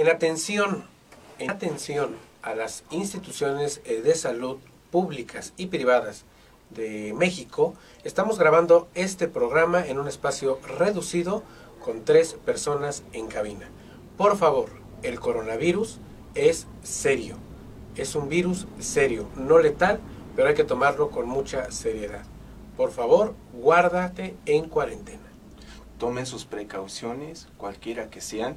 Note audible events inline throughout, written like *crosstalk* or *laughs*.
En atención, en atención a las instituciones eh, de salud públicas y privadas de México, estamos grabando este programa en un espacio reducido con tres personas en cabina. Por favor, el coronavirus es serio. Es un virus serio, no letal, pero hay que tomarlo con mucha seriedad. Por favor, guárdate en cuarentena. Tomen sus precauciones, cualquiera que sean,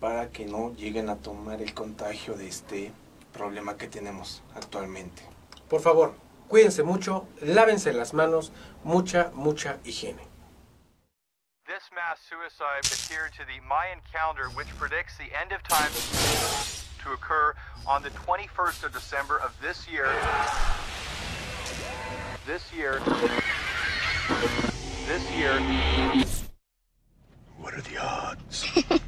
para que no lleguen a tomar el contagio de este problema que tenemos actualmente. Por favor, cuídense mucho, lávense las manos, mucha, mucha higiene. This mass suicide adhered to the Mayan calendar, which predicts the end of time to occur on the 21st of December of this year. This year. This year. What are the odds? *laughs*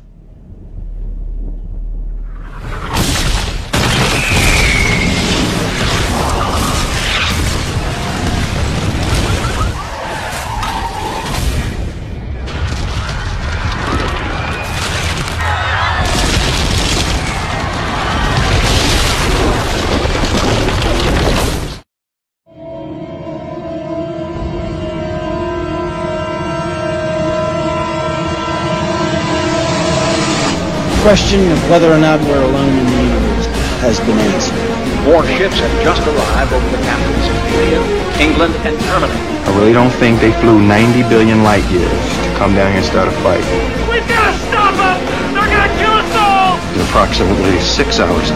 question of whether or not we're alone in the universe has been answered. More ships have just arrived over the capitals of India, England, and Germany. I really don't think they flew 90 billion light years to come down here and start a fight. We've got to stop them! They're gonna kill us all! In approximately six hours,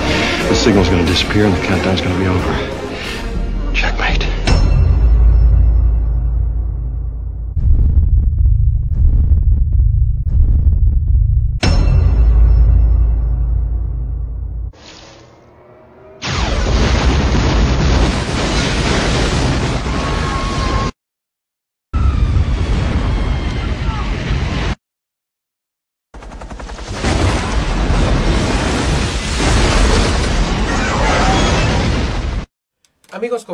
the signal's gonna disappear and the countdown's gonna be over.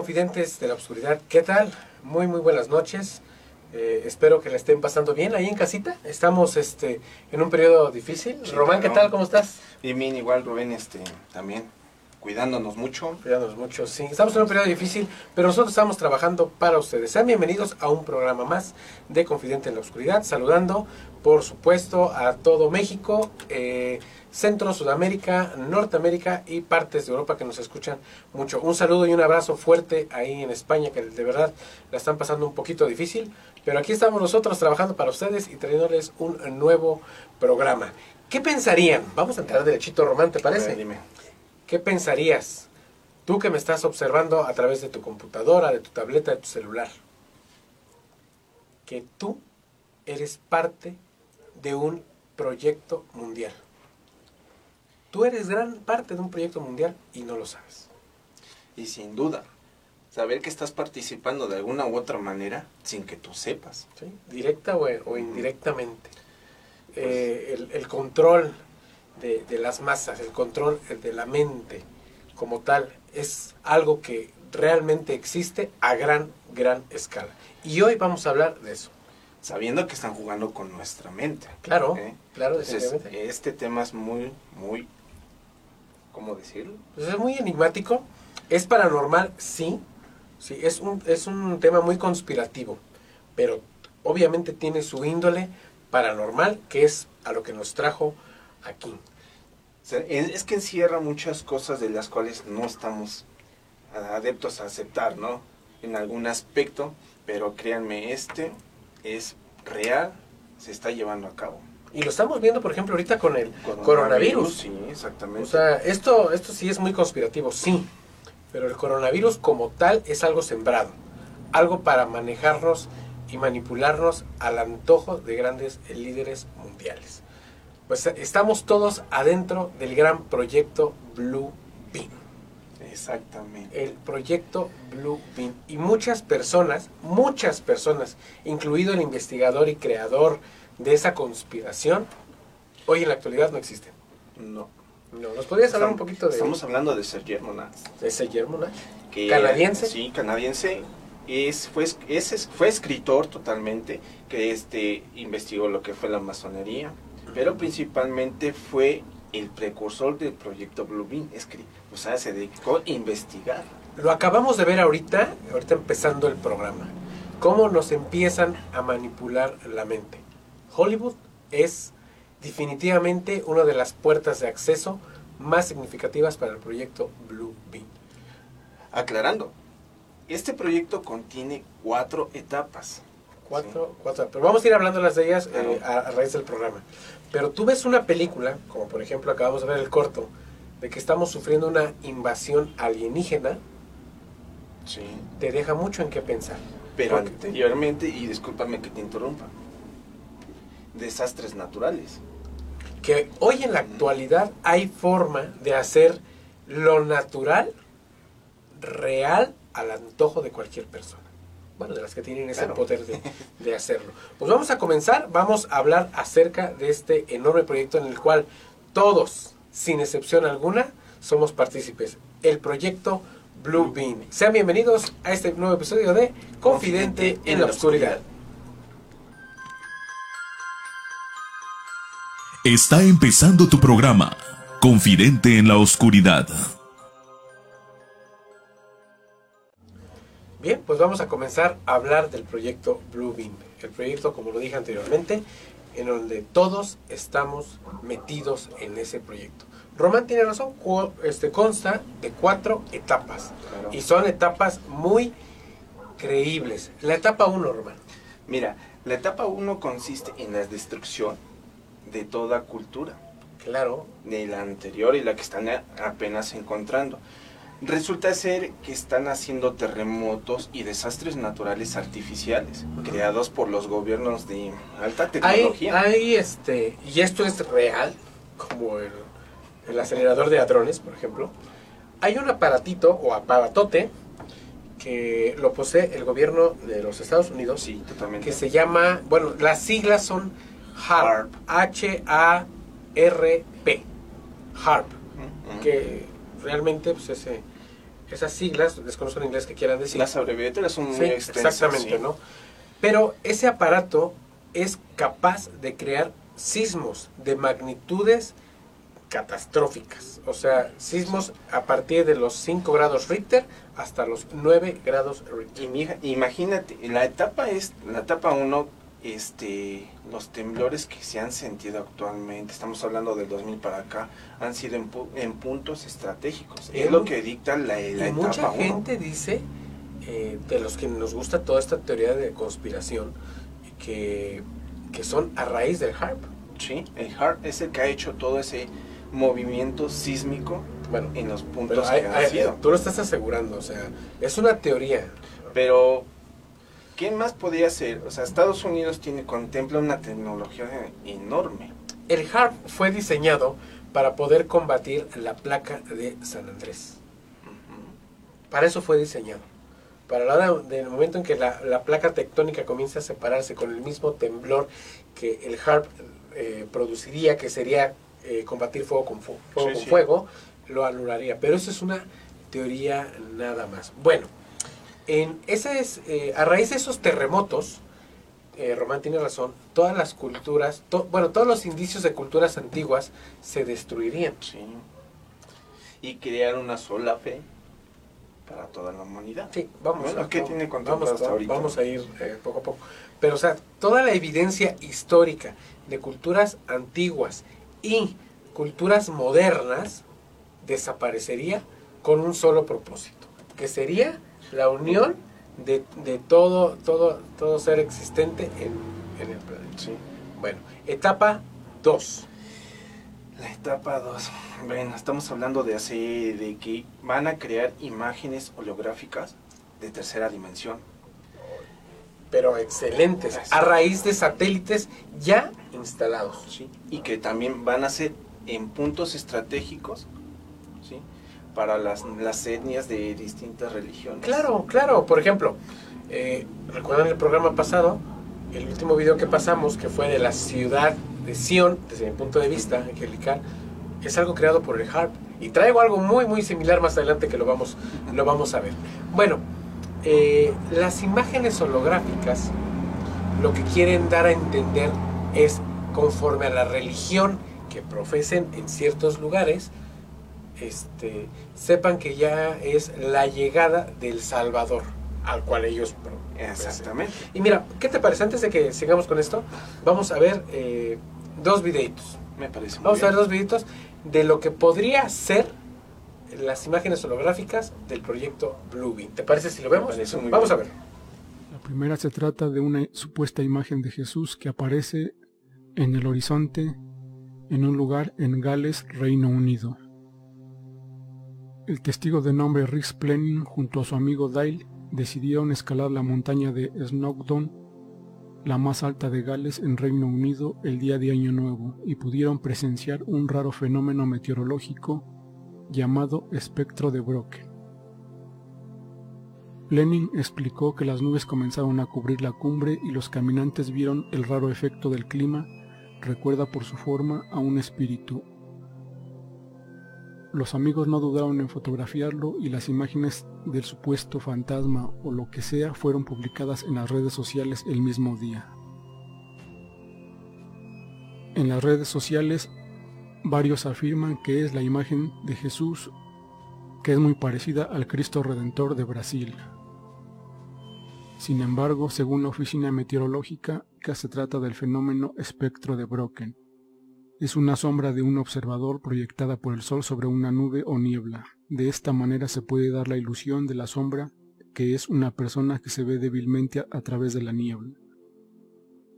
Confidentes de la oscuridad, ¿qué tal? Muy, muy buenas noches. Eh, espero que la estén pasando bien ahí en casita. Estamos este, en un periodo difícil. Sí, Román, ¿qué tal? ¿Cómo estás? Y bien, igual Rubén, este, también cuidándonos mucho. Cuidándonos mucho, sí. Estamos en un periodo difícil, pero nosotros estamos trabajando para ustedes. Sean bienvenidos a un programa más de Confidente en la Oscuridad, saludando, por supuesto, a todo México, eh, Centro, Sudamérica, Norteamérica y partes de Europa que nos escuchan mucho. Un saludo y un abrazo fuerte ahí en España, que de verdad la están pasando un poquito difícil, pero aquí estamos nosotros trabajando para ustedes y trayéndoles un nuevo programa. ¿Qué pensarían? Vamos a entrar derechito, Román, ¿te parece? ver, dime. ¿Qué pensarías tú que me estás observando a través de tu computadora, de tu tableta, de tu celular? Que tú eres parte de un proyecto mundial. Tú eres gran parte de un proyecto mundial y no lo sabes. Y sin duda, saber que estás participando de alguna u otra manera sin que tú sepas. ¿sí? Directa o, o indirectamente. Eh, el, el control de, de las masas, el control de la mente como tal, es algo que realmente existe a gran, gran escala. Y hoy vamos a hablar de eso. Sabiendo que están jugando con nuestra mente. Claro, ¿eh? claro, Entonces, este tema es muy, muy, ¿cómo decirlo? Pues es muy enigmático. Es paranormal, sí. Sí, es un, es un tema muy conspirativo. Pero obviamente tiene su índole paranormal, que es a lo que nos trajo aquí. O sea, es, es que encierra muchas cosas de las cuales no estamos adeptos a aceptar, ¿no? En algún aspecto, pero créanme, este es real, se está llevando a cabo. Y lo estamos viendo, por ejemplo, ahorita con el coronavirus. Sí, exactamente. O sea, esto, esto sí es muy conspirativo, sí. Pero el coronavirus como tal es algo sembrado. Algo para manejarnos y manipularnos al antojo de grandes líderes mundiales. Pues estamos todos adentro del gran proyecto Blue Beam. exactamente. El proyecto Blue Beam. Y muchas personas, muchas personas, incluido el investigador y creador de esa conspiración, hoy en la actualidad no existen. No. No, ¿Nos podrías hablar un poquito de, Estamos hablando de Sergei Monat. de Nash? que ¿Canadiense? Sí, canadiense. Es, fue, es- fue escritor totalmente, que este investigó lo que fue la masonería, pero principalmente fue el precursor del proyecto Bluebeam, es que, o sea, se dedicó a investigar. Lo acabamos de ver ahorita, ahorita empezando el programa. Cómo nos empiezan a manipular la mente. Hollywood es definitivamente una de las puertas de acceso más significativas para el proyecto Blue Beam. Aclarando, este proyecto contiene cuatro etapas. Cuatro, cuatro, pero vamos a ir hablando las de ellas eh, a, a raíz del programa. Pero tú ves una película, como por ejemplo acabamos de ver el corto, de que estamos sufriendo una invasión alienígena, Sí. te deja mucho en qué pensar. Pero Porque- anteriormente, y discúlpame que te interrumpa, desastres naturales. que hoy en la actualidad hay forma de hacer lo natural real al antojo de cualquier persona. Bueno, de las que tienen ese Claro. poder de, de hacerlo. Pues vamos a comenzar, vamos a hablar acerca de este enorme proyecto en el cual todos, sin excepción alguna, somos partícipes. El proyecto Blue Beam. Sean bienvenidos a este nuevo episodio de Confidente en la Oscuridad. Está empezando tu programa, Confidente en la Oscuridad. Bien, pues vamos a comenzar a hablar del proyecto Blue Beam. El proyecto, como lo dije anteriormente, en donde todos estamos metidos en ese proyecto. Román tiene razón, este, consta de cuatro etapas. Claro. Y son etapas muy creíbles. La etapa 1, Román. Mira, la etapa 1 consiste en la destrucción de toda cultura, Claro, de la anterior y la que están apenas encontrando. Resulta ser que están haciendo terremotos y desastres naturales artificiales, creados por los gobiernos de alta hay, tecnología. hay este, y esto es real, como el, el acelerador de hadrones, por ejemplo. Hay un aparatito o aparatote que lo posee el gobierno de los Estados Unidos Sí, totalmente. que se llama, bueno, las siglas son HARP, H-A-R-P, HARP, que realmente pues ese, esas siglas, desconozco en inglés que quieran decir. Las abreviaturas son muy extensas. exactamente, sí. ¿no? Pero ese aparato es capaz de crear sismos de magnitudes catastróficas. O sea, sismos a partir de los 5 grados Richter hasta los 9 grados Richter. Y mija- imagínate, la etapa es, la etapa 1, este, los temblores que se han sentido actualmente, estamos hablando del 2000 para acá, han sido en, pu- en puntos estratégicos. Es lo que dicta la, la Y mucha etapa 1. gente dice, eh, de los que nos gusta toda esta teoría de conspiración, que, que son a raíz del HARP. Sí, el HARP es el que ha hecho todo ese movimiento sísmico Bueno, en los pero puntos hay- que hay- han sido. tú lo estás asegurando, o sea, es una teoría. Pero, ¿qué más podría ser? O sea, Estados Unidos tiene, contempla una tecnología enorme. El HARP fue diseñado para poder combatir la placa de San Andrés. Para eso fue diseñado. Para la hora del momento en que la, la placa tectónica comienza a separarse con el mismo temblor que el HARP eh, produciría, que sería eh, combatir fuego con, fu- fuego, Sí, con sí. fuego, lo anularía. Pero eso es una teoría nada más. Bueno, en ese es, eh, a raíz de esos terremotos, eh, Román tiene razón, todas las culturas, to- bueno, todos los indicios de culturas antiguas se destruirían. Sí. Y crear una sola fe para toda la humanidad. Sí, vamos. Bueno, a- ¿qué vamos- tiene vamos, hasta va- ahorita? vamos a ir eh, poco a poco. Pero, o sea, toda la evidencia histórica de culturas antiguas y culturas modernas desaparecería con un solo propósito, que sería la unión de, de todo, todo, todo ser existente en, en el planeta. Sí. Bueno, etapa 2. La etapa 2. Bueno, estamos hablando de hacer, de que van a crear imágenes holográficas de tercera dimensión. Pero excelentes, a raíz de satélites ya instalados. ¿sí? Y que también van a ser en puntos estratégicos. Para las, las etnias de distintas religiones. Claro, claro. Por ejemplo, eh, ¿recuerdan el programa pasado? El último video que pasamos, que fue de la ciudad de Sion, desde mi punto de vista, angelical, es algo creado por el HARP. Y traigo algo muy, muy similar más adelante que lo vamos, lo vamos a ver. Bueno, eh, las imágenes holográficas lo que quieren dar a entender es conforme a la religión que profesen en ciertos lugares, este, sepan que ya es la llegada del Salvador, al cual ellos Exactamente. Y mira, ¿qué te parece? Antes de que sigamos con esto, vamos a ver eh, dos videitos. Me parece muy Vamos a ver dos videitos de lo que podría ser las imágenes holográficas del proyecto Bluebeam. ¿Te parece si lo vemos? Me parece muy Vamos bien. a ver. La primera se trata de una supuesta imagen de Jesús que aparece en el horizonte en un lugar en Gales, Reino Unido. El testigo de nombre Rick Plenning junto a su amigo Dale decidieron escalar la montaña de Snowdon, la más alta de Gales en Reino Unido, el día de Año Nuevo y pudieron presenciar un raro fenómeno meteorológico llamado espectro de Brocken. Lenin explicó que las nubes comenzaron a cubrir la cumbre y los caminantes vieron el raro efecto del clima, recuerda por su forma a un espíritu. Los amigos no dudaron en fotografiarlo y las imágenes del supuesto fantasma o lo que sea fueron publicadas en las redes sociales el mismo día. En las redes sociales varios afirman que es la imagen de Jesús que es muy parecida al Cristo Redentor de Brasil. Sin embargo, según la Oficina Meteorológica, se trata del fenómeno espectro de Brocken. Es una sombra de un observador proyectada por el Sol sobre una nube o niebla. De esta manera se puede dar la ilusión de la sombra que es una persona que se ve débilmente a, través de la niebla.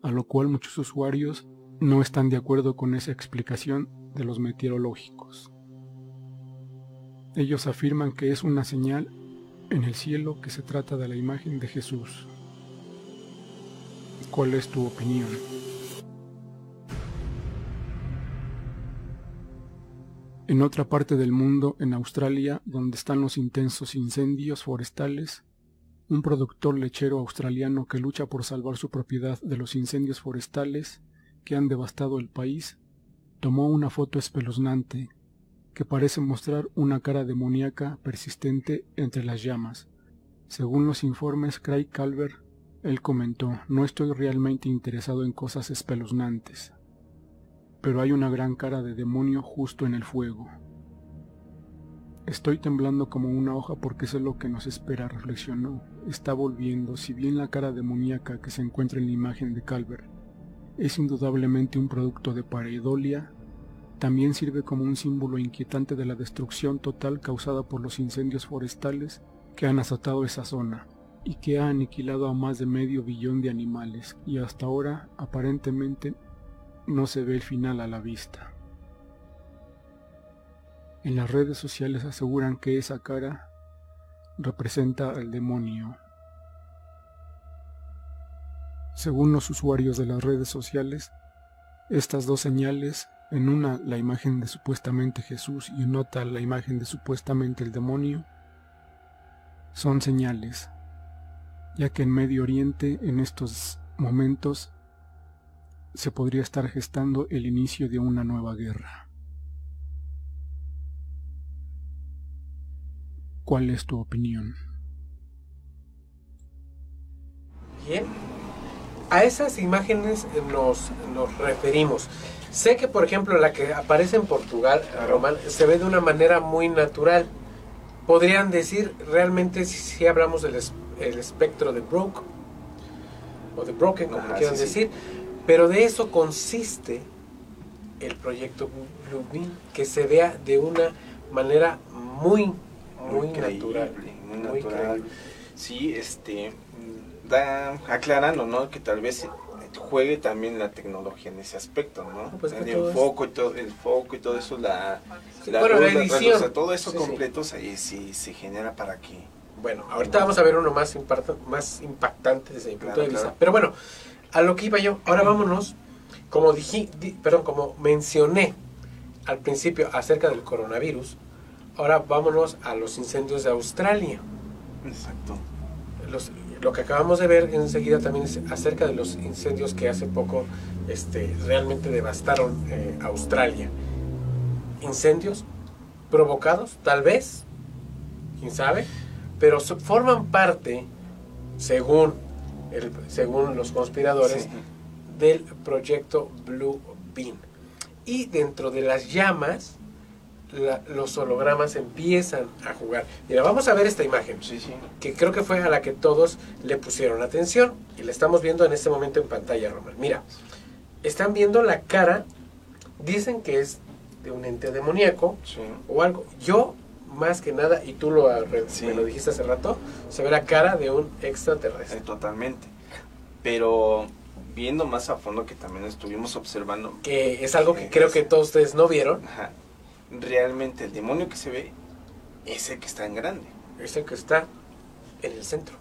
A lo cual muchos usuarios no están de acuerdo con esa explicación de los meteorológicos. Ellos afirman que es una señal en el cielo que se trata de la imagen de Jesús. ¿Cuál es tu opinión? En otra parte del mundo, en Australia, donde están los intensos incendios forestales, un productor lechero australiano que lucha por salvar su propiedad de los incendios forestales que han devastado el país, tomó una foto espeluznante que parece mostrar una cara demoníaca persistente entre las llamas. Según los informes Craig Calvert, él comentó, no estoy realmente interesado en cosas espeluznantes, pero hay una gran cara de demonio justo en el fuego. Estoy temblando como una hoja porque sé lo que nos espera, reflexionó. Está volviendo, si bien la cara demoníaca que se encuentra en la imagen de Calvert es indudablemente un producto de pareidolia, también sirve como un símbolo inquietante de la destrucción total causada por los incendios forestales que han azotado esa zona y que ha aniquilado a más de medio billón de animales y hasta ahora aparentemente no se ve el final a la vista. En las redes sociales aseguran que esa cara representa al demonio. Según los usuarios de las redes sociales, estas dos señales, en una la imagen de supuestamente Jesús y en otra la imagen de supuestamente el demonio, son señales, ya que en Medio Oriente en estos momentos se podría estar gestando el inicio de una nueva guerra. ¿Cuál es tu opinión? Bien. A esas imágenes nos, nos referimos. Sé que, por ejemplo, la que aparece en Portugal, Román, se ve de una manera muy natural. Podrían decir, realmente, si, si hablamos del es- el espectro de Broke, o de Broken, como Ajá, quieran sí, sí. Pero de eso consiste el proyecto Blue Beam, que se vea de una manera muy, muy, natural. muy muy natural. creíble. Sí, este, da, aclarando, ¿no? Que tal vez juegue también la tecnología en ese aspecto, ¿no? pues el foco y todo, el foco y todo eso, la, Sí, la bueno, la luz, edición. o sea, todo eso Sí, completo sí se genera para que Bueno, ahorita vamos a ver uno más, impacta- más impactante desde mi punto Claro, de vista. claro. Pero bueno, a lo que iba yo, ahora vámonos, como dije, di- perdón, como mencioné al principio acerca del coronavirus, ahora vámonos a los incendios de Australia. Exacto. Los- lo que acabamos de ver enseguida también es acerca de los incendios que hace poco este, realmente devastaron eh, Australia. Incendios provocados, tal vez, quién sabe, pero so- forman parte, según, el, según los conspiradores, Sí. del proyecto Blue Beam. y dentro de las llamas la- los hologramas empiezan a jugar. Mira, vamos a ver esta imagen, Sí, sí. que creo que fue a la que todos le pusieron atención y la estamos viendo en este momento en pantalla, Román. Mira, están viendo la cara, dicen que es de un ente demoníaco Sí. o algo. Yo, más que nada, y tú lo, re- Sí. me lo dijiste hace rato, se ve la cara de un Eh, extraterrestre. totalmente. Pero viendo más a fondo que también estuvimos observando, Que es algo que creo que todos ustedes no vieron. ajá, realmente el demonio que se ve es el que está en grande. Es el que está en el centro.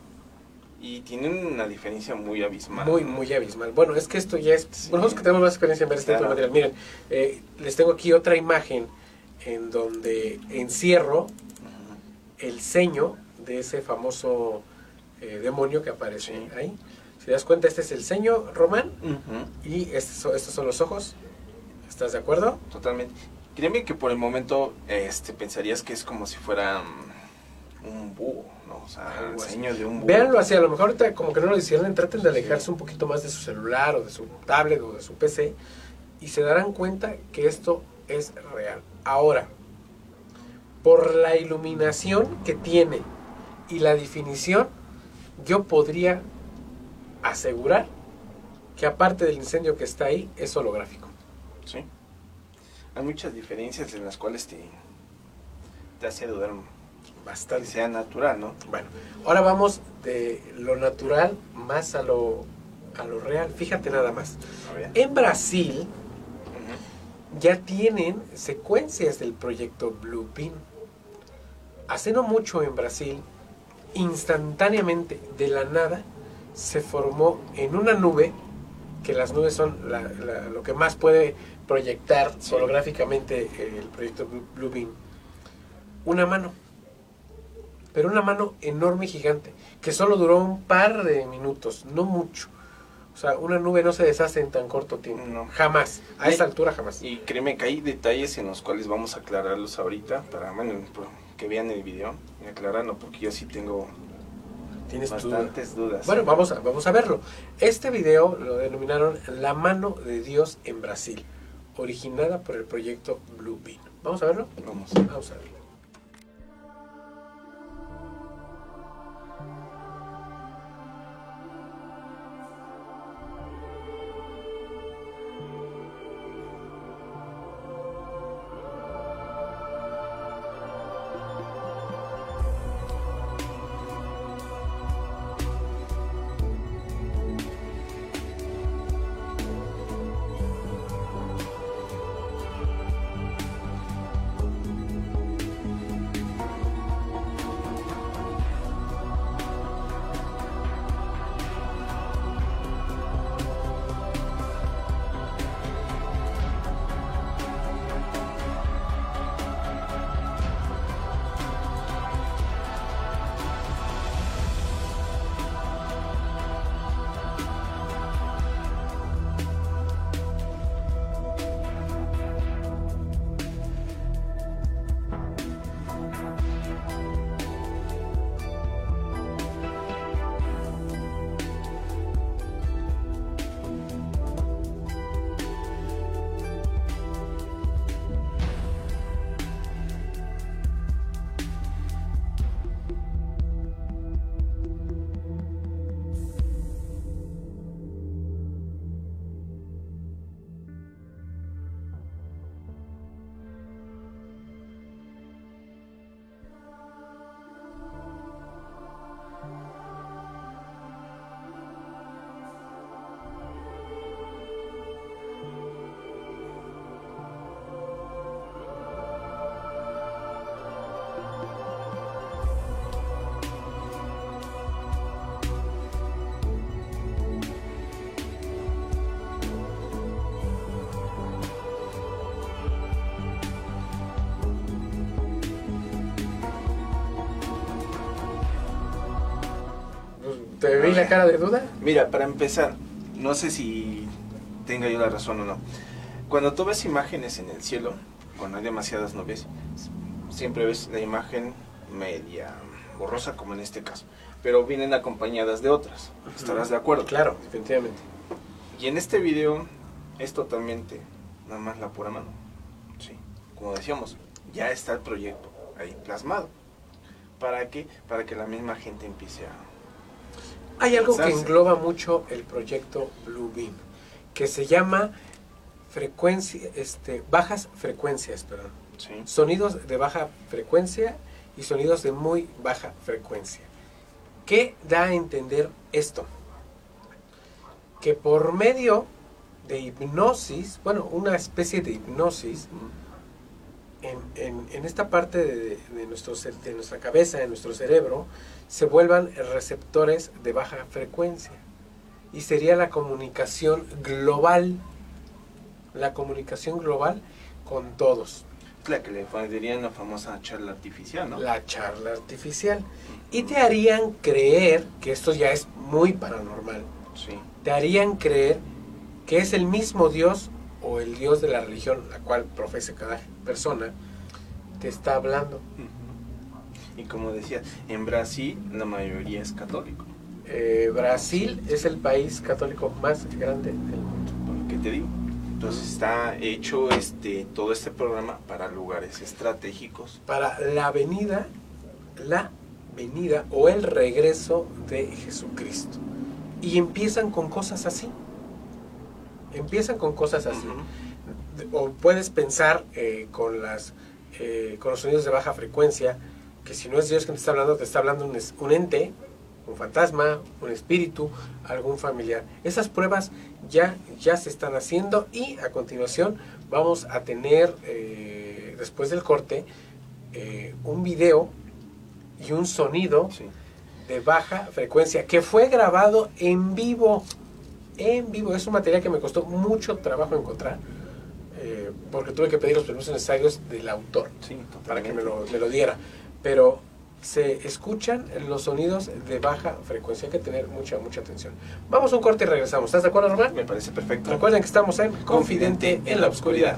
Y tiene una diferencia muy abismal. Muy, muy abismal. Bueno, es que esto ya es... Sí. Nosotros que tenemos más experiencia en ver este tipo de Claro. material. Miren, eh, les tengo aquí otra imagen en donde encierro el ceño de ese famoso eh, demonio que aparece Sí. ahí. Si te das cuenta, este es el ceño, Román, y estos son, estos son los ojos. ¿Estás de acuerdo? Totalmente. Créeme que por el momento este, pensarías que es como si fuera mm, un búho, ¿no? O sea, el Algo así. ceño de un búho. Véanlo así, a lo mejor ahorita como que no lo disciernen, traten de alejarse un poquito más de su celular o de su tablet o de su PC y se darán cuenta que esto es real. Ahora, por la iluminación que tiene y la definición, yo podría asegurar que aparte del incendio que está ahí, es holográfico. Sí. Hay muchas diferencias en las cuales te, te hace dudar que Bastante. sea natural, ¿no? Bueno, ahora vamos de lo natural más a lo, a lo real. Fíjate nada más. En Brasil. Ya tienen secuencias del proyecto Blue Beam. Hace no mucho en Brasil, instantáneamente, de la nada, se formó en una nube, que las nubes son la- la- lo que más puede proyectar Sí. holográficamente el proyecto Blue- Blue Beam, una mano. Pero una mano enorme y gigante, que solo duró un par de minutos, no mucho. O sea, una nube no se deshace en tan corto tiempo. No. Jamás. A Y- esa altura jamás. Y créeme que hay detalles en los cuales vamos a aclararlos ahorita para bueno, que vean el video y aclararlo porque yo sí tengo Tienes tu duda. bastantes dudas. Bueno, vamos a, vamos a verlo. Este video lo denominaron La mano de Dios en Brasil, originada por el proyecto Blue Beam. ¿Vamos a verlo? Vamos. Vamos a verlo. ¿Te vi la cara de duda? Mira, para empezar, no sé si tenga yo la razón o no. Cuando tú ves imágenes en el cielo, cuando hay demasiadas nubes, siempre ves la imagen media borrosa, como en este caso. Pero vienen acompañadas de otras. ¿Estarás de acuerdo? Claro, definitivamente. Y en este video es totalmente nada más la pura mano. Sí. Como decíamos, ya está el proyecto ahí plasmado. ¿Para qué? Para que la misma gente empiece a... Hay algo que engloba mucho el proyecto Blue Beam, que se llama frecuencia, este, bajas frecuencias, perdón. Sí. Sonidos de baja frecuencia y sonidos de muy baja frecuencia. ¿Qué da a entender esto? Que por medio de hipnosis, bueno, una especie de hipnosis, en, en- en esta parte de, de nuestro, de nuestra cabeza, de nuestro cerebro, se vuelvan receptores de baja frecuencia. Y sería la comunicación global, la comunicación global con todos. La que le dirían la famosa charla artificial, ¿no? la charla artificial. Y te harían creer, que esto ya es muy paranormal, Sí. te harían creer que es el mismo Dios o el Dios de la religión, la cual profesa cada persona, te está hablando. Y como decía, en Brasil la mayoría es católico. Eh, Brasil es el país católico más grande del mundo. que te digo. Entonces está hecho este todo este programa para lugares estratégicos. Para la venida, la venida o el regreso de Jesucristo. Y empiezan con cosas así. Empiezan con cosas así. O puedes pensar eh, con las eh, con los sonidos de baja frecuencia que si no es Dios quien te está hablando te está hablando un, un ente un fantasma un espíritu algún familiar esas pruebas ya ya se están haciendo y a continuación vamos a tener eh, después del corte eh, un video y un sonido Sí. de baja frecuencia que fue grabado en vivo en vivo. Es un material que me costó mucho trabajo encontrar eh, porque tuve que pedir los permisos necesarios del autor Sí, para que me lo, me lo diera. Pero se escuchan los sonidos de baja frecuencia. Hay que tener mucha, mucha atención. Vamos a un corte y regresamos. ¿Estás de acuerdo, Román? Me parece perfecto. Recuerden que estamos en Confidente en la Oscuridad.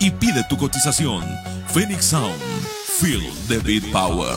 y pide tu cotización. Phoenix Sound, feel the beat power.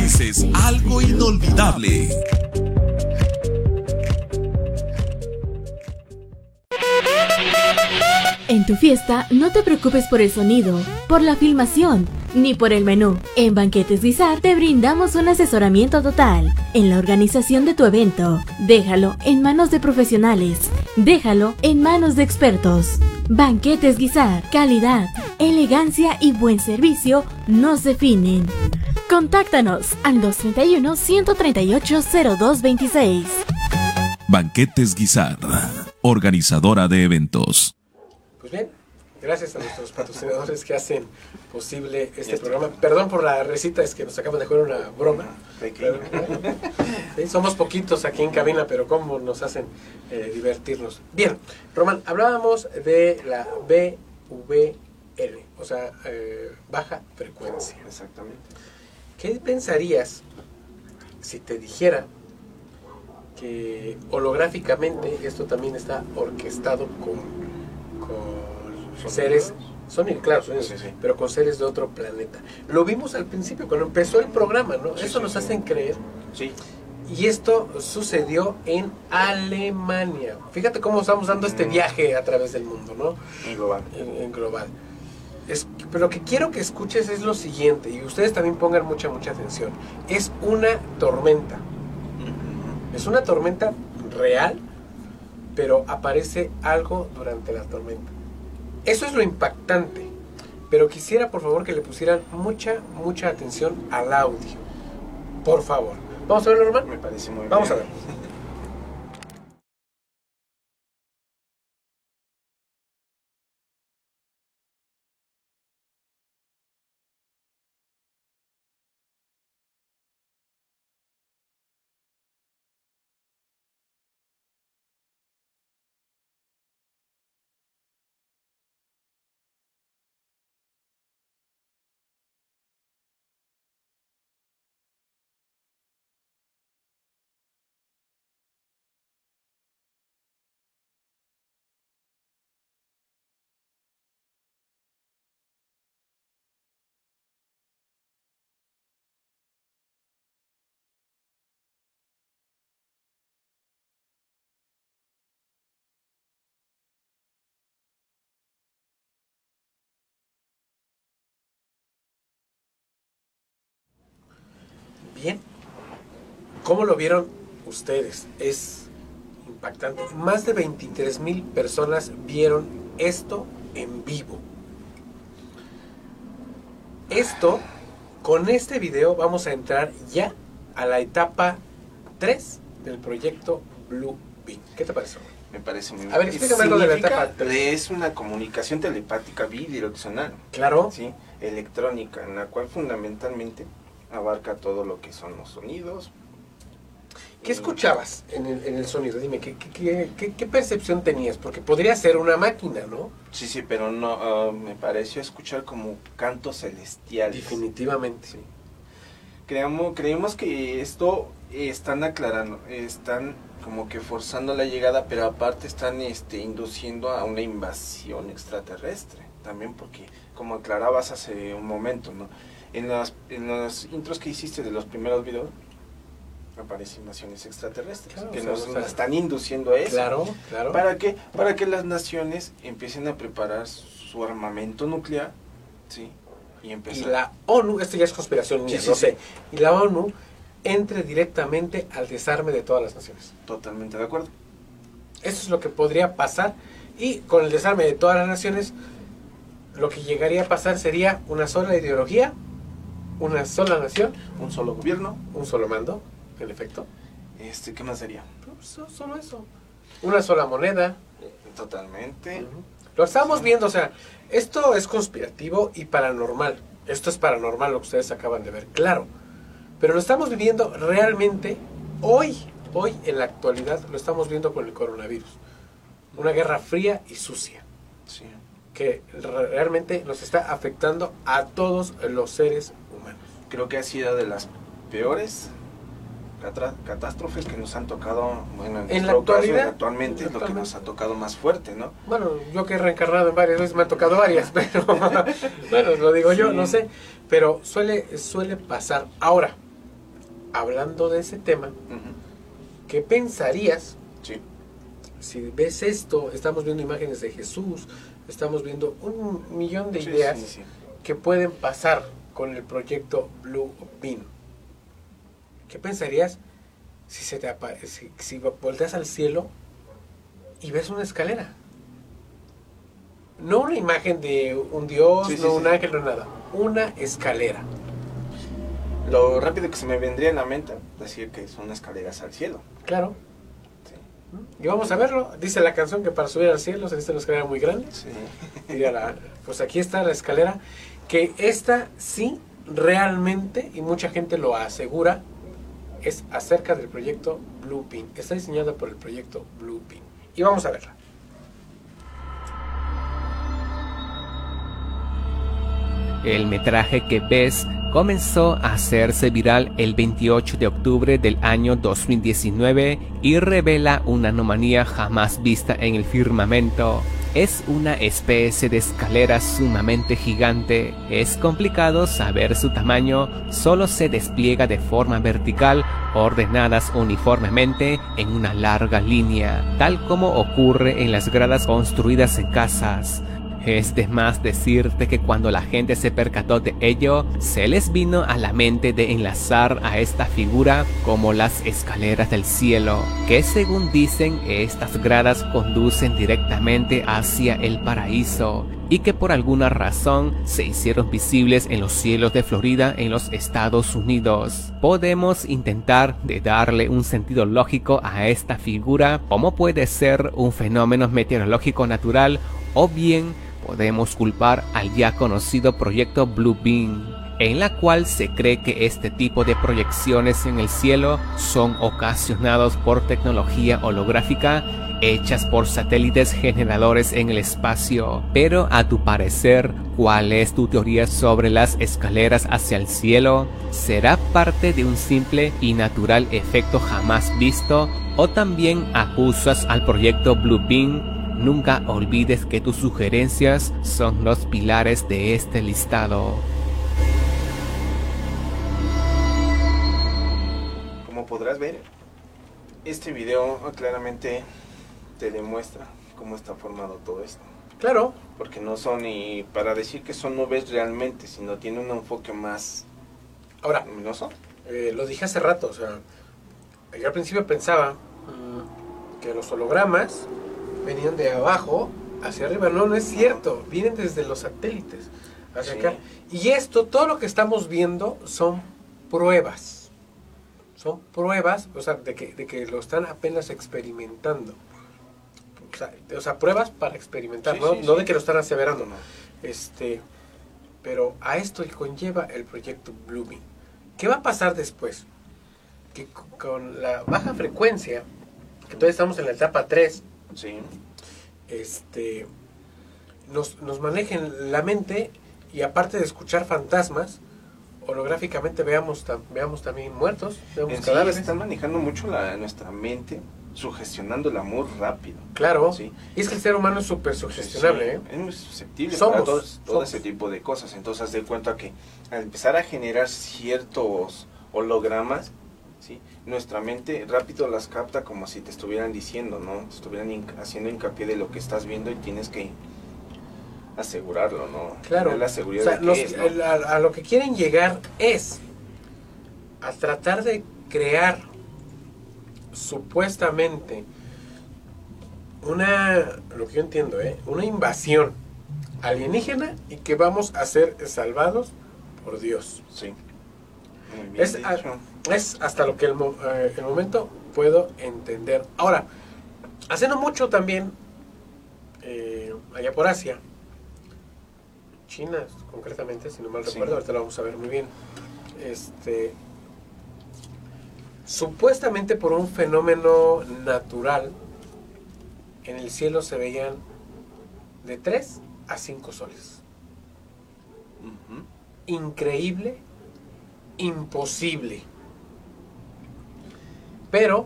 algo inolvidable. En tu fiesta no te preocupes por el sonido, por la filmación, ni por el menú. En Banquetes Guisar te brindamos un asesoramiento total en la organización de tu evento. Déjalo en manos de profesionales. Déjalo en manos de expertos. Banquetes Guisar, calidad, elegancia y buen servicio nos definen. Contáctanos al 231 138 0226. Banquetes Guisar, organizadora de eventos. Pues bien, gracias a nuestros patrocinadores que hacen posible este programa. Perdón por la recita, es que nos acaban de jugar una broma. Sí, somos poquitos aquí en cabina, pero cómo nos hacen eh, divertirnos. Bien, Román, hablábamos de la BVL, o sea, eh, baja frecuencia. Exactamente. ¿Qué pensarías si te dijera que holográficamente esto también está orquestado con, con seres, son claro, sonidos, Sí, sí. pero con seres de otro planeta? Lo vimos al principio, cuando empezó el programa, ¿no? Sí, Eso nos hacen creer. Sí. Y esto sucedió en Alemania. Fíjate cómo estamos dando este viaje a través del mundo, ¿no? En global. en, en global. Es, pero lo que quiero que escuches es lo siguiente, y ustedes también pongan mucha, mucha atención. Es una tormenta. Es una tormenta real, pero aparece algo durante la tormenta. Eso es lo impactante. Pero quisiera por favor que le pusieran mucha, mucha atención al audio. Por favor. ¿Vamos a verlo, Norman? Me parece muy Vamos bien. a ver. ¿Cómo lo vieron ustedes? Es impactante. Más de 23 mil personas vieron esto en vivo. Esto, con este video vamos a entrar ya a la etapa 3 del proyecto Blue Beam. ¿Qué te parece? Román? Me parece muy bien. A ver, explícame algo de la etapa tres. Es una comunicación telepática bidireccional, Claro. ¿sí? electrónica, en la cual fundamentalmente abarca todo lo que son los sonidos. ¿Qué escuchabas en el, en el sonido? Dime, ¿qué, qué, qué- qué- percepción tenías? Porque podría ser una máquina, ¿no? Sí, sí, pero no, ah, me pareció escuchar como cantos celestiales. Definitivamente. Sí. Creamos, creemos que esto están aclarando, están como que forzando la llegada, pero aparte están este, induciendo a una invasión extraterrestre. También porque, como aclarabas hace un momento, ¿no? En las, en los intros que hiciste de los primeros videos, aparecen invasiones extraterrestres, Claro, que nos están induciendo a eso. Claro, claro. ¿Para qué? Para que las naciones empiecen a preparar su armamento nuclear, ¿sí? Y y empezar. la ONU, esto ya es conspiración mía, Sí, sí, no sí. sé, y la ONU entre directamente al desarme de todas las naciones. Totalmente de acuerdo. Eso es lo que podría pasar y con el desarme de todas las naciones, lo que llegaría a pasar sería una sola ideología, una sola nación, Un solo gobierno. un solo mando, en efecto. Este, ¿qué más sería? Pues, so- solo eso. Una sola moneda. Totalmente. Lo estamos viendo, o sea, esto es conspirativo y paranormal. Esto es paranormal lo que ustedes acaban de ver, claro. Pero lo estamos viviendo realmente hoy, hoy en la actualidad, lo estamos viendo con el coronavirus. Una guerra fría y sucia, Sí. que re- realmente nos está afectando a todos los seres humanos. Creo que ha sido de las peores catástrofes que nos han tocado, bueno, En la nuestro caso, actualidad, actualmente es lo que nos ha tocado más fuerte, ¿no? Bueno, yo que he reencarnado en varias veces me han tocado varias, *laughs* pero bueno, lo digo yo, no sé. Pero suele, suele pasar. Ahora, hablando de ese tema. ¿qué pensarías Sí. si ves esto? Estamos viendo imágenes de Jesús, estamos viendo un millón de Sí, ideas que pueden pasar con el proyecto Blue Beam. ¿Qué pensarías si se te si, si volteas al cielo y ves una escalera? No una imagen de un dios, Sí, no sí. un ángel, no nada. Una escalera. Lo rápido que se me vendría en la mente, decir que son escaleras al cielo. Claro. Y vamos a verlo. Dice la canción que para subir al cielo se necesita una escalera muy grande. Sí. Mira, la- pues aquí está la escalera. Que esta sí, realmente, y mucha gente lo asegura, es acerca del proyecto Blue Pin. Está diseñada por el proyecto Blue Pin. Y vamos a verla. El metraje que ves comenzó a hacerse viral el 28 de octubre del año 2019 y revela una anomalía jamás vista en el firmamento. Es una especie de escalera sumamente gigante. Es complicado saber su tamaño, solo se despliega de forma vertical, ordenadas uniformemente en una larga línea, tal como ocurre en las gradas construidas en casas. Es de más decirte que cuando la gente se percató de ello, se les vino a la mente de enlazar a esta figura como las escaleras del cielo, que según dicen estas gradas conducen directamente hacia el paraíso y que por alguna razón se hicieron visibles en los cielos de Florida en los Estados Unidos. Podemos intentar de darle un sentido lógico a esta figura como puede ser un fenómeno meteorológico natural o bien podemos culpar al ya conocido proyecto Blue Beam, en la cual se cree que este tipo de proyecciones en el cielo son ocasionados por tecnología holográfica hechas por satélites generadores en el espacio. Pero a tu parecer, ¿cuál es tu teoría sobre las escaleras hacia el cielo? ¿Será parte de un simple y natural efecto jamás visto? ¿O también acusas al proyecto Blue Beam Nunca olvides que tus sugerencias son los pilares de este listado. Como podrás ver, este video claramente te demuestra cómo está formado todo esto. Claro. Porque no son ni para decir que son nubes realmente, sino tiene un enfoque más Ahora, luminoso. Eh, lo dije hace rato, o sea, yo al principio pensaba mm, que los hologramas venían de abajo hacia arriba. No, no es cierto. Vienen desde los satélites hacia Sí. acá. Y esto, todo lo que estamos viendo son pruebas. Son pruebas, o sea, de que, de que lo están apenas experimentando. O sea, de- o sea, pruebas para experimentar, Sí, ¿no? sí, no de que lo están aseverando. No. Este, pero a esto conlleva el proyecto Bluebeam. ¿Qué va a pasar después? Que con la baja frecuencia, que todavía estamos en la etapa 3, Sí. este, nos, nos manejen la mente y aparte de escuchar fantasmas, holográficamente veamos, tam- veamos también muertos, veamos En sí, cadáveres. están manejando mucho la, nuestra mente, sugestionándola muy rápido. Claro, Sí. y es que el ser humano es súper sugestionable. Sí, ¿eh? Es muy susceptible Somos, para todo somos. ese tipo de cosas. Entonces, de cuenta que al empezar a generar ciertos hologramas, ¿sí? nuestra mente rápido las capta como si te estuvieran diciendo, ¿no? Te estuvieran hinc- haciendo hincapié de lo que estás viendo y tienes que asegurarlo, ¿no? Claro. Tener la seguridad O sea, de que nos- es, ¿no? el- a, a lo que quieren llegar es a tratar de crear supuestamente una, lo que yo entiendo, ¿eh? una invasión alienígena y que vamos a ser salvados por Dios. Sí. Muy bien Es, a- dicho. Es hasta lo que el, eh, el momento puedo entender. Ahora, hace no mucho también, eh, allá por Asia, China concretamente, si no mal Sí. recuerdo, ahorita lo vamos a ver muy bien, este, supuestamente por un fenómeno natural, en el cielo se veían de 3 a 5 soles. Increíble, imposible. Pero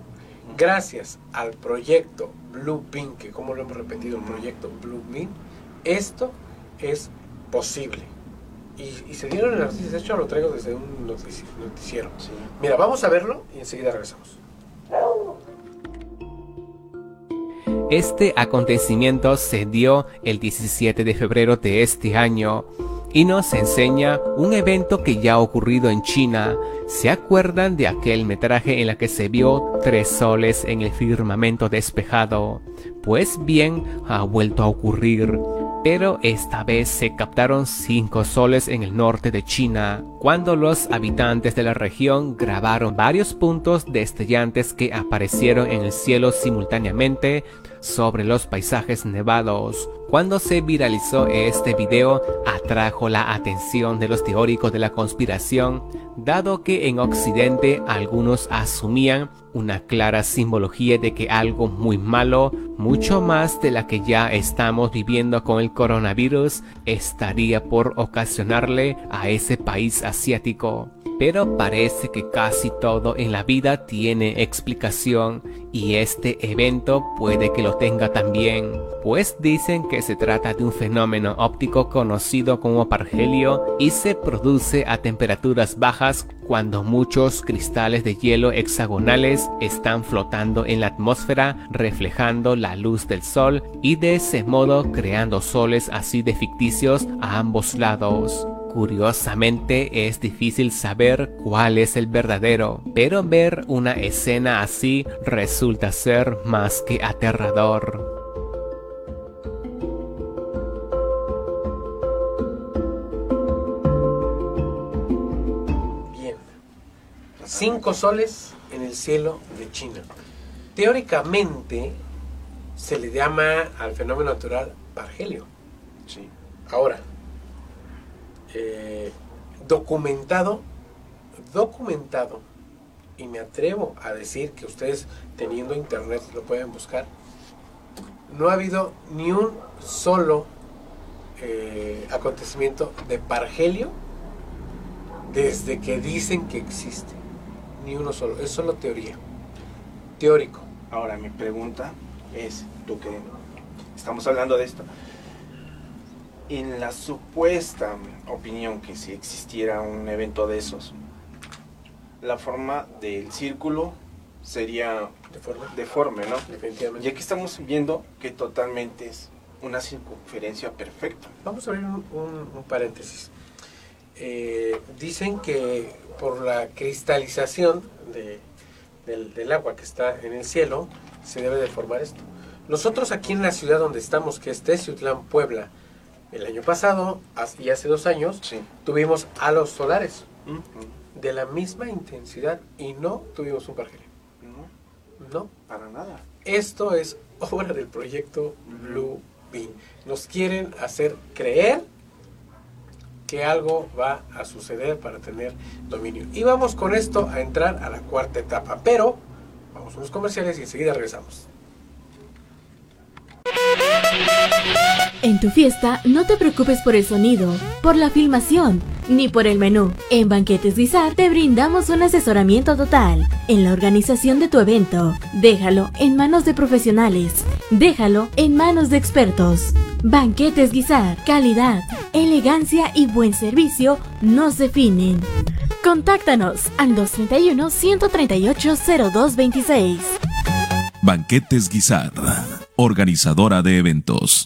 gracias al proyecto Blue Beam, que como lo hemos repetido, el proyecto Blue Beam, esto es posible. Y, y se dieron en las noticias, de hecho lo traigo desde un notici- noticiero. Sí. Mira, vamos a verlo y enseguida regresamos. Este acontecimiento se dio el 17 de febrero de este año y nos enseña un evento que ya ha ocurrido en China. ¿Se acuerdan de aquel metraje en la que se vio tres soles en el firmamento despejado? Pues bien, ha vuelto a ocurrir. Pero esta vez se captaron cinco soles en el norte de China, cuando los habitantes de la región grabaron varios puntos destellantes que aparecieron en el cielo simultáneamente sobre los paisajes nevados. Cuando se viralizó este video, atrajo la atención de los teóricos de la conspiración, dado que en Occidente algunos asumían una clara simbología de que algo muy malo, mucho más de la que ya estamos viviendo con el coronavirus, estaría por ocasionarle a ese país asiático. Pero parece que casi todo en la vida tiene explicación y este evento puede que lo tenga también, pues dicen que se trata de un fenómeno óptico conocido como pargelio y se produce a temperaturas bajas cuando muchos cristales de hielo hexagonales están flotando en la atmósfera reflejando la luz del sol y de ese modo creando soles así de ficticios a ambos lados. Curiosamente es difícil saber cuál es el verdadero, pero ver una escena así resulta ser más que aterrador. Bien. Cinco soles en el cielo de China. Teóricamente se le llama al fenómeno natural pargelio. Sí. Ahora, eh, documentado, documentado, y me atrevo a decir que ustedes teniendo internet lo pueden buscar, no ha habido ni un solo eh, acontecimiento de pargelio desde que dicen que existe. Ni uno solo, es solo teoría. Teórico. Ahora mi pregunta es, tú que estamos hablando de esto, en la supuesta opinión que si existiera un evento de esos, la forma del círculo sería Deforme. deforme, ¿no? Definitivamente. Y aquí estamos viendo que totalmente es una circunferencia perfecta. Vamos a abrir un, un- un paréntesis. Eh, dicen que por la cristalización de- del, del agua que está en el cielo, se debe de formar esto. Nosotros aquí en la ciudad donde estamos, que es Teciutlán, Puebla, el año pasado y hace dos años, Sí. tuvimos halos solares Mm, de la misma intensidad y no tuvimos un pargelio. No, No. para nada. Esto es obra del proyecto Blue Bean. Nos quieren hacer creer que algo va a suceder para tener dominio. Y vamos con esto a entrar a la cuarta etapa. Pero vamos a unos comerciales y enseguida regresamos. En tu fiesta no te preocupes por el sonido, por la filmación, ni por el menú. En Banquetes Guisar te brindamos un asesoramiento total en la organización de tu evento. Déjalo en manos de profesionales. Déjalo en manos de expertos. Banquetes Guisar, calidad, elegancia y buen servicio nos definen. Contáctanos al 231-138-0226. Banquetes Guisar, organizadora de eventos.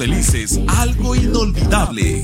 felices algo inolvidable.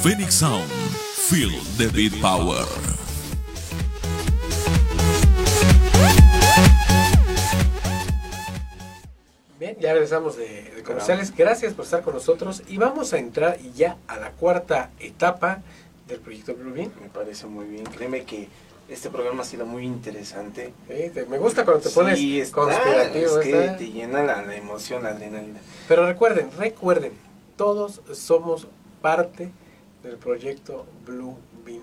Phoenix Sound, feel the beat power. Bien, ya regresamos de, de comerciales. Gracias por estar con nosotros y vamos a entrar ya a la cuarta etapa del proyecto Blue Bean. Me parece muy bien. Créeme que este programa ha sido muy interesante. Sí, te- me gusta cuando te pones Sí, está, conspirativo. es que está. te llena la, la emoción, la adrenalina. Pero recuerden, recuerden, todos somos parte del proyecto Blue Bean.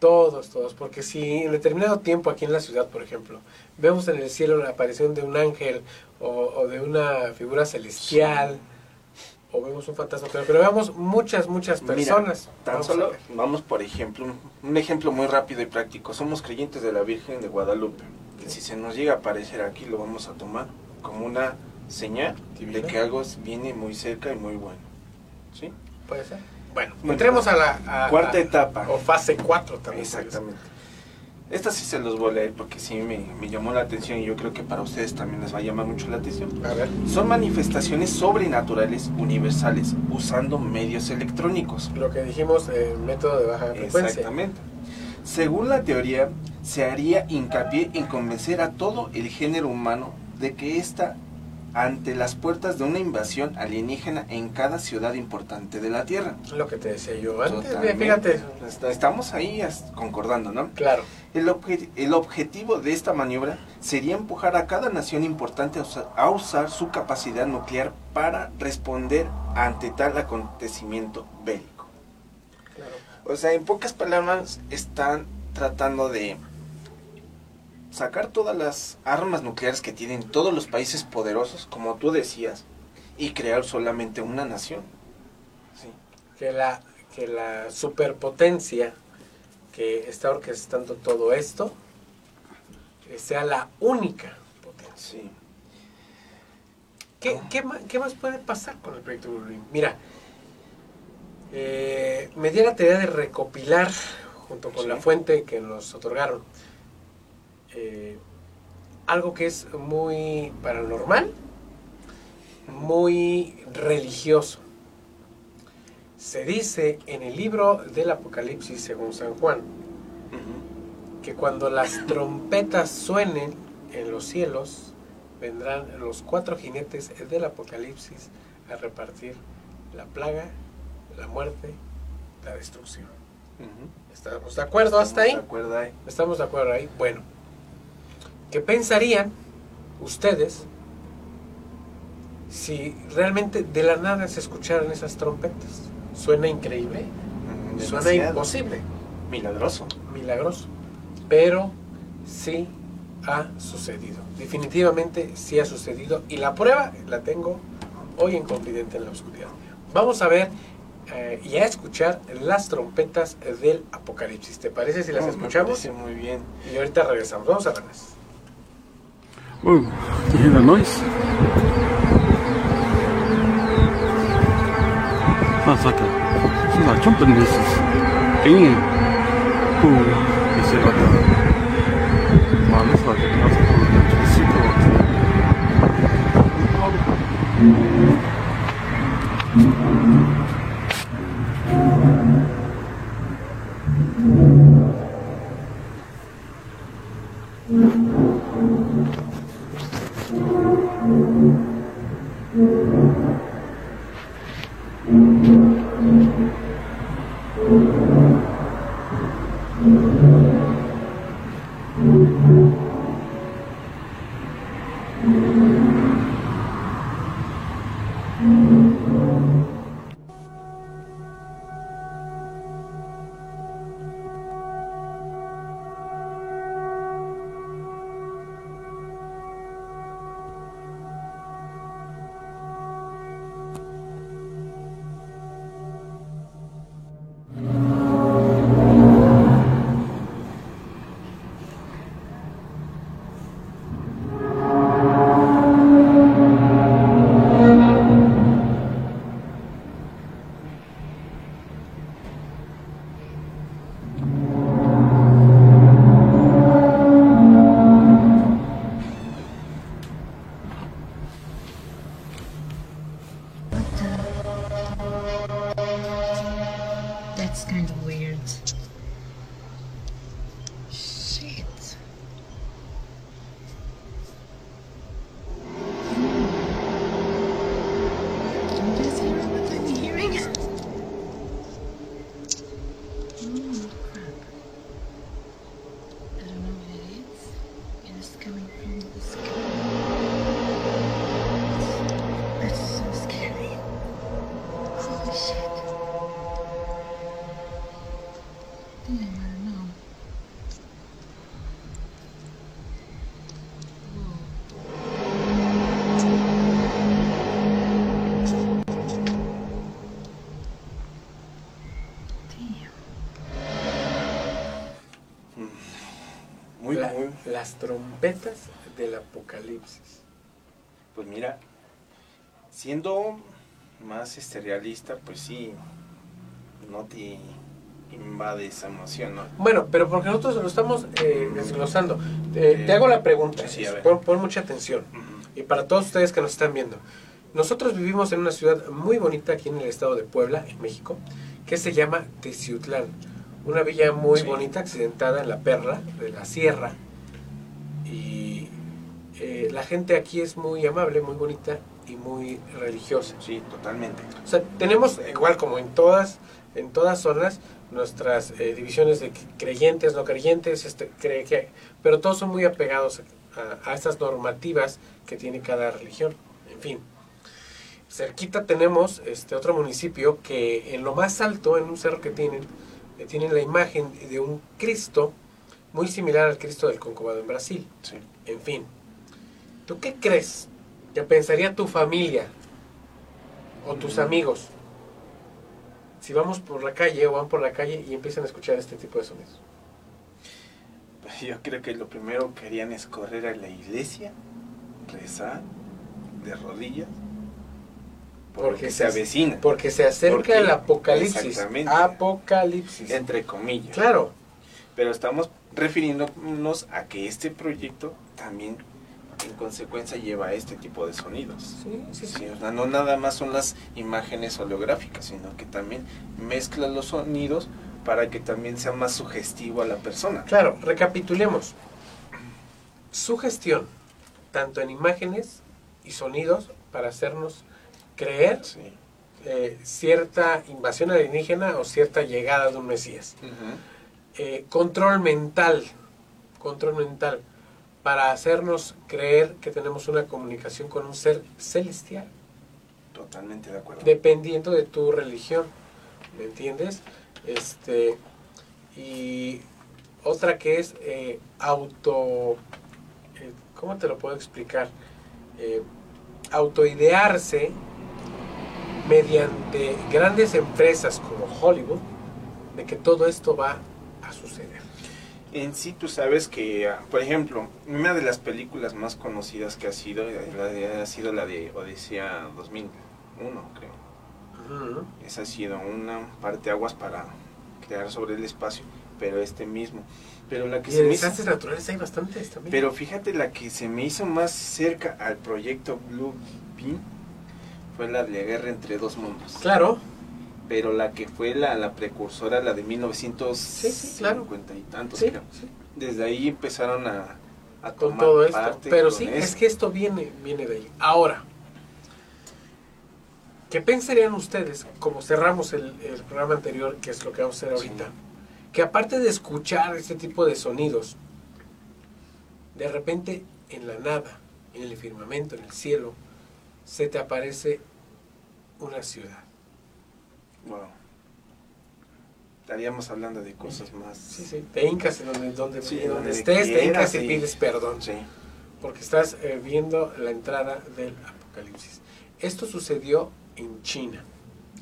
Todos, todos, porque si en determinado tiempo aquí en la ciudad, por ejemplo, vemos en el cielo la aparición de un ángel o, o de una figura celestial, o vemos un fantasma, pero, pero vemos muchas, muchas Mira, personas. tan Vamos solo, vamos por ejemplo, un, un ejemplo muy rápido y práctico. Somos creyentes de la Virgen de Guadalupe. Que si se nos llega a aparecer aquí, lo vamos a tomar como una señal Divina. de que algo viene muy cerca y muy bueno. ¿Sí? ¿Puede ser? Bueno, entremos a la a- cuarta a- etapa. O fase 4 también. Exactamente. Esta sí se los voy a leer porque sí me, me llamó la atención y yo creo que para ustedes también les va a llamar mucho la atención. A ver. Son manifestaciones sobrenaturales universales usando medios electrónicos. Lo que dijimos, eh, método de baja frecuencia. Exactamente. Según la teoría, se haría hincapié en convencer a todo el género humano de que está ante las puertas de una invasión alienígena en cada ciudad importante de la Tierra. Lo que te decía yo antes, Totalmente. fíjate. Estamos ahí concordando, ¿no? Claro. El, obje- el objetivo de esta maniobra sería empujar a cada nación importante a usar, a usar su capacidad nuclear para responder ante tal acontecimiento bélico. O sea, en pocas palabras, están tratando de sacar todas las armas nucleares que tienen todos los países poderosos, como tú decías, y crear solamente una nación. Sí. que la, que la superpotencia que está orquestando todo esto sea la única potencia. Sí. ¿Qué, qué ma- qué más puede pasar con el proyecto Blue? Mira, eh, me di la tarea de recopilar, junto con Sí. la fuente que nos otorgaron, eh, algo que es muy paranormal, muy religioso. Se dice en el libro del Apocalipsis según San Juan que cuando las trompetas suenen en los cielos, vendrán los cuatro jinetes del Apocalipsis a repartir la plaga, la muerte, la destrucción. ¿Estamos de acuerdo hasta ahí? ¿De acuerdo ahí? ¿Estamos de acuerdo ahí? Bueno, ¿qué pensarían ustedes si realmente de la nada se escucharan esas trompetas? ¿Suena increíble? Mm, Suena imposible, Milagroso. milagroso, pero sí ha sucedido. Definitivamente sí ha sucedido y la prueba la tengo hoy en Confidente en la Oscuridad. Vamos a ver eh, y a escuchar las trompetas del Apocalipsis. ¿Te parece si las No, me escuchamos? parece muy bien. Y ahorita regresamos. Vamos a verlas. Oh, you hear the noise? Like a, sounds like trumpet noises. Damn. Ooh, is it like a, wow, looks like that's a cool That's Las trompetas del Apocalipsis. Pues mira, siendo más este realista, pues sí, no te invade esa emoción, ¿no? Bueno, pero porque nosotros lo estamos eh, desglosando. Eh, te hago la pregunta, Sí, pon, pon mucha atención. Y para todos ustedes que nos están viendo, nosotros vivimos en una ciudad muy bonita aquí en el estado de Puebla, en México, que se llama Teciutlán. Una villa muy Sí. bonita, accidentada en la perla de la sierra. Y eh, la gente aquí es muy amable, muy bonita y muy religiosa. Sí, totalmente. O sea, tenemos, igual como en todas, en todas zonas, nuestras eh, divisiones de creyentes, no creyentes, este, cree que, pero todos son muy apegados a, a estas normativas que tiene cada religión. En fin. Cerquita tenemos este otro municipio que en lo más alto, en un cerro que tienen, eh, tienen la imagen de un Cristo muy similar al Cristo del Concobado en Brasil. Sí. En fin. ¿Tú qué crees que pensaría tu familia o tus amigos si vamos por la calle o van por la calle y empiezan a escuchar este tipo de sonidos? Pues yo creo que lo primero que harían es correr a la iglesia, rezar de rodillas, porque se avecina, Porque se acerca Porque- el apocalipsis. exactamente. Apocalipsis. entre comillas. Claro. Pero estamos refiriéndonos a que este proyecto también en consecuencia lleva este tipo de sonidos. Sí, sí, sí. Sí, o sea, no nada más son las imágenes holográficas, sino que también mezcla los sonidos para que también sea más sugestivo a la persona. Claro, recapitulemos. Sugestión, tanto en imágenes y sonidos, para hacernos creer eh, cierta invasión alienígena o cierta llegada de un Mesías. Eh, control mental, control mental, para hacernos creer que tenemos una comunicación con un ser celestial, Totalmente de acuerdo. dependiendo de tu religión, ¿me entiendes? Este, y otra que es eh, auto, eh, ¿cómo te lo puedo explicar? Autoidearse mediante grandes empresas como Hollywood de que todo esto va En sí, tú sabes que, por ejemplo, una de las películas más conocidas que ha sido, la de- ha sido la de Odisea 2001, creo. Esa ha sido una parte aguas para crear sobre el espacio, pero este mismo. Pero la que Y se me hizo, naturales hay bastantes también. pero fíjate, la que se me hizo más cerca al proyecto Blue Beam fue la de la guerra entre dos mundos. claro, Pero la que fue la, la precursora, la de 1950 Sí, sí, claro. y tantos, sí, creo. Desde ahí empezaron a, a con tomar todo esto. parte Pero sí, es que esto viene, viene de ahí. Ahora, ¿qué pensarían ustedes, como cerramos el, el programa anterior, que es lo que vamos a hacer ahorita, que aparte de escuchar este tipo de sonidos, de repente en la nada, en el firmamento, en el cielo, se te aparece una ciudad? Wow. Estaríamos hablando de cosas más. Sí, sí, te hincas en donde, donde, Sí, donde donde estés, te quieras, hincas y pides perdón. Sí. porque estás eh, viendo la entrada del apocalipsis. Esto sucedió en China,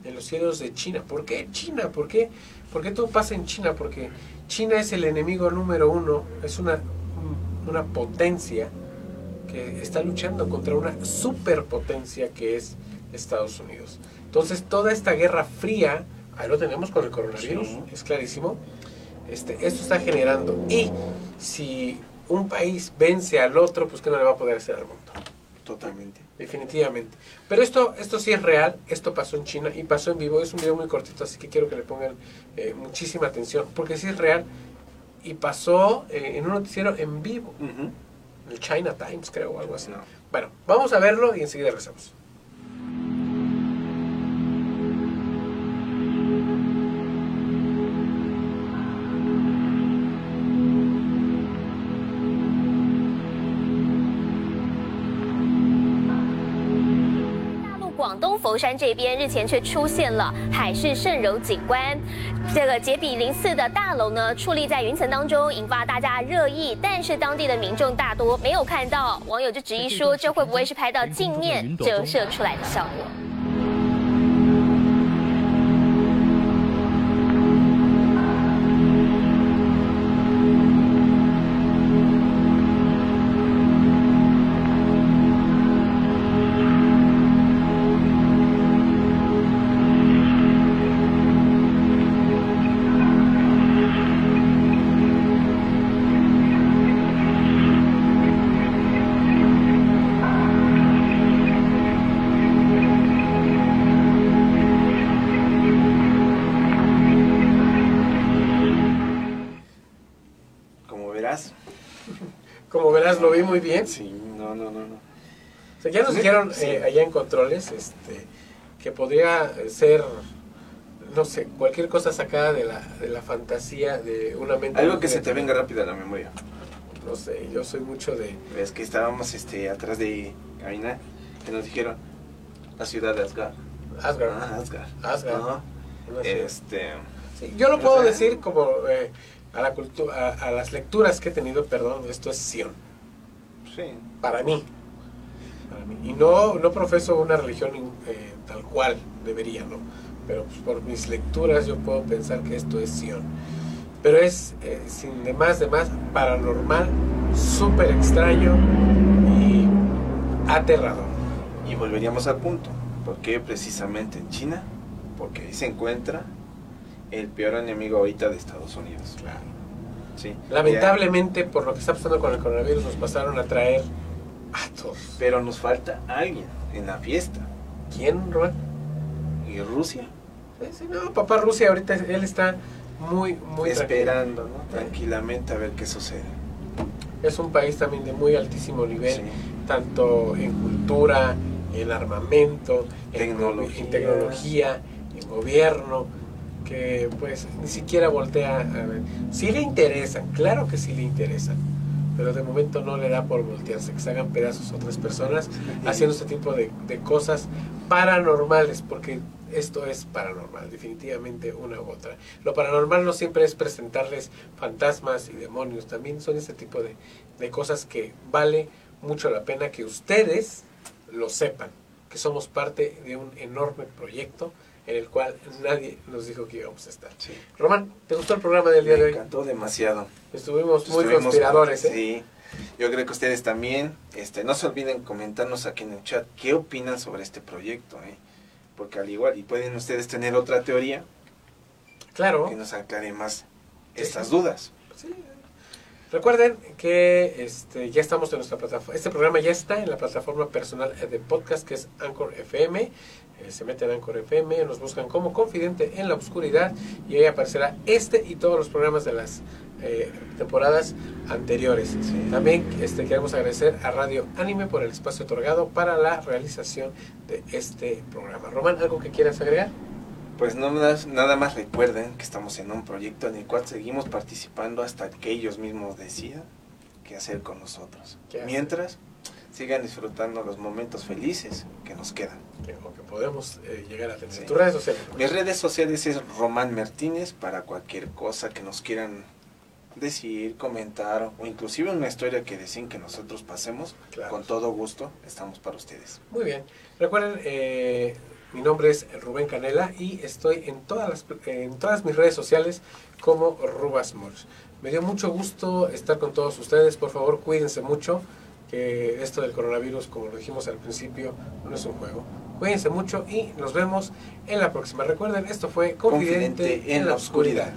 en los cielos de China. ¿Por qué China? ¿Por qué, ¿Por qué todo pasa en China? Porque China es el enemigo número uno, es una, un- una potencia que está luchando contra una superpotencia que es Estados Unidos. Entonces toda esta guerra fría, ahí lo tenemos con el coronavirus, Sí. es clarísimo, este, esto está generando. Y si un país vence al otro, pues que no le va a poder hacer al mundo. Totalmente. Definitivamente. Pero esto, esto sí es real, esto pasó en China y pasó en vivo. Es un video muy cortito, así que quiero que le pongan eh, muchísima atención, porque sí es real y pasó eh, en un noticiero en vivo, Ujú. el China Times, creo, o algo así. No. Bueno, vamos a verlo y enseguida regresamos. 山这边日前却出现了海市蜃楼景观，这个杰比零四的大楼呢矗立在云层当中，引发大家热议。但是当地的民众大多没有看到，网友就质疑说，这会不会是拍到镜面折射出来的效果？Muy bien. Sí, no, no, no, no. O sea, ya nos dijeron sí. eh, allá en controles este, que podría ser, no sé, cualquier cosa sacada de la, de la fantasía de una mente. Algo que se te venga rápido a la memoria. No sé, yo soy mucho de. Es que estábamos este, atrás de Karina, que nos dijeron la ciudad de Asgard. Asgard. Ah, Asgard. Asgard. Este, Sí, yo lo o puedo sea, decir como eh, a, la cultu- a, a las lecturas que he tenido, perdón, esto es Sion. Sí. Para mí. Para mí. Y no, no profeso una religión eh, tal cual debería, ¿no? Pero pues, por mis lecturas yo puedo pensar que esto es Sion. Pero es, eh, sin de más, de más, paranormal, súper extraño y aterrador. Y volveríamos al punto. ¿Por qué precisamente en China? Porque ahí se encuentra el peor enemigo ahorita de Estados Unidos. Claro. Sí. Lamentablemente, por lo que está pasando con el coronavirus, nos pasaron a traer a todos. Pero nos falta alguien en la fiesta. ¿Quién, Rubén? ¿Y Rusia? Sí, sí, no, papá Rusia ahorita él está muy, muy Esperando, ¿no? Tranquilamente a ver qué sucede. Es un país también de muy altísimo nivel, Sí. tanto en cultura, en armamento, en tecnología, en gobierno, que pues ni siquiera voltea a ver. Sí le interesan, claro que sí le interesan, pero de momento no le da por voltearse, que se hagan pedazos otras personas haciendo este tipo de, de cosas paranormales, porque esto es paranormal, definitivamente una u otra. Lo paranormal no siempre es presentarles fantasmas y demonios, también son este tipo de, de cosas que vale mucho la pena que ustedes lo sepan, que somos parte de un enorme proyecto en el cual nadie nos dijo que íbamos a estar. Sí. Román, ¿te gustó el programa del día Me de hoy? encantó demasiado. Estuvimos muy Estuvimos- conspiradores, ¿eh? Sí. Yo creo que ustedes también, este, no se olviden comentarnos aquí en el chat qué opinan sobre este proyecto, ¿eh? Porque al igual, y pueden ustedes tener otra teoría Claro. que nos aclare más estas dudas. Sí. Recuerden que este, ya estamos en nuestra plataforma. Este programa ya está en la plataforma personal de podcast que es Anchor FM. Eh, se meten a Anchor FM, nos buscan como Confidente en la Oscuridad y ahí aparecerá este y todos los programas de las eh, temporadas anteriores. Sí. También este, queremos agradecer a Radio Anime por el espacio otorgado para la realización de este programa. Román, ¿algo que quieras agregar? Pues no nada más recuerden que estamos en un proyecto en el cual seguimos participando hasta que ellos mismos decidan qué hacer con nosotros. Mientras, sigan disfrutando los momentos felices que nos quedan. Que, o que podemos eh, llegar a tener. Sí. ¿Tus redes sociales? Mis redes sociales es Román Martínez para cualquier cosa que nos quieran decir, comentar o inclusive una historia que deseen que nosotros pasemos. Claro. Con todo gusto estamos para ustedes. Muy bien. Recuerden, eh, mi nombre es Rubén Canela y estoy en todas, las, en todas mis redes sociales como Rubas Mols. Me dio mucho gusto estar con todos ustedes. Por favor, cuídense mucho. Que esto del coronavirus, como lo dijimos al principio, no es un juego. Cuídense mucho y nos vemos en la próxima. Recuerden, esto fue Confidente, Confidente en la oscuridad.